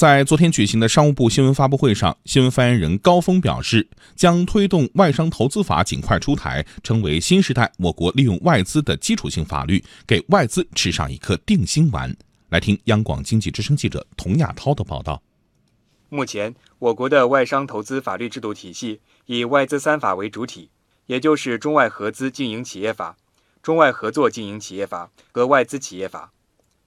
在昨天举行的商务部新闻发布会上，新闻发言人高峰表示，将推动外商投资法尽快出台，成为新时代我国利用外资的基础性法律，给外资吃上一颗定心丸。来听央广经济之声记者童亚涛的报道。目前，我国的外商投资法律制度体系以外资三法为主体，也就是中外合资经营企业法、中外合作经营企业法和外资企业法。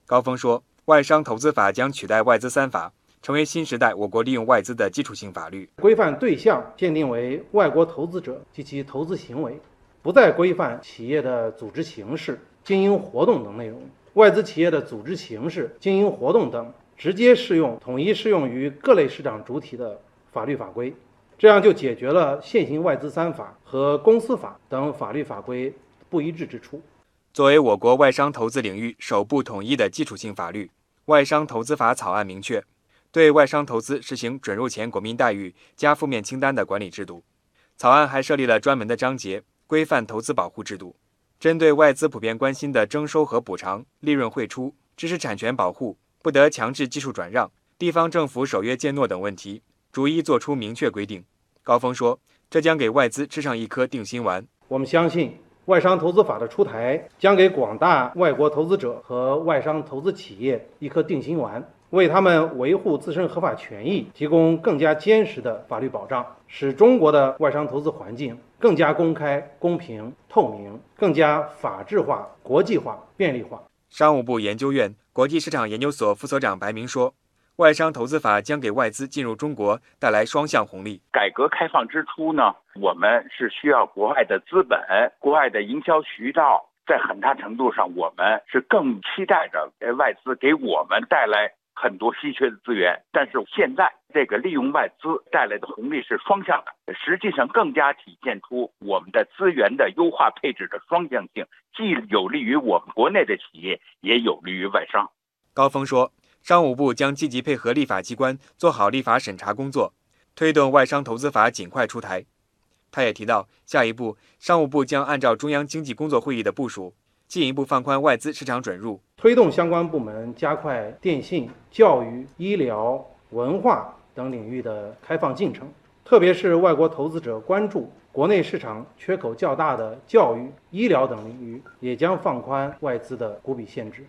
高峰说，外商投资法将取代外资三法，成为新时代我国利用外资的基础性法律。规范对象限定为外国投资者及其投资行为，不再规范企业的组织形式、经营活动等内容。外资企业的组织形式、经营活动等。直接适用、统一适用于各类市场主体的法律法规，这样就解决了现行外资三法和公司法等法律法规不一致之处。作为我国外商投资领域首部统一的基础性法律，《外商投资法》草案明确，对外商投资实行准入前国民待遇加负面清单的管理制度。草案还设立了专门的章节，规范投资保护制度，针对外资普遍关心的征收和补偿、利润汇出、知识产权保护。不得强制技术转让、地方政府守约践诺等问题，逐一作出明确规定。高峰说：“这将给外资吃上一颗定心丸。我们相信，外商投资法的出台将给广大外国投资者和外商投资企业一颗定心丸，为他们维护自身合法权益提供更加坚实的法律保障，使中国的外商投资环境更加公开、公平、透明，更加法治化、国际化、便利化。”商务部研究院国际市场研究所副所长白明说：“外商投资法将给外资进入中国带来双向红利。改革开放之初呢，我们是需要国外的资本、国外的营销渠道，在很大程度上，我们是更期待着外资给我们带来。”很多稀缺的资源，但是现在这个利用外资带来的红利是双向的，实际上更加体现出我们的资源的优化配置的双向性，既有利于我们国内的企业，也有利于外商。高峰说，商务部将积极配合立法机关做好立法审查工作，推动外商投资法尽快出台。他也提到，下一步商务部将按照中央经济工作会议的部署。进一步放宽外资市场准入，推动相关部门加快电信、教育、医疗、文化等领域的开放进程，特别是外国投资者关注国内市场缺口较大的教育、医疗等领域，也将放宽外资的股比限制。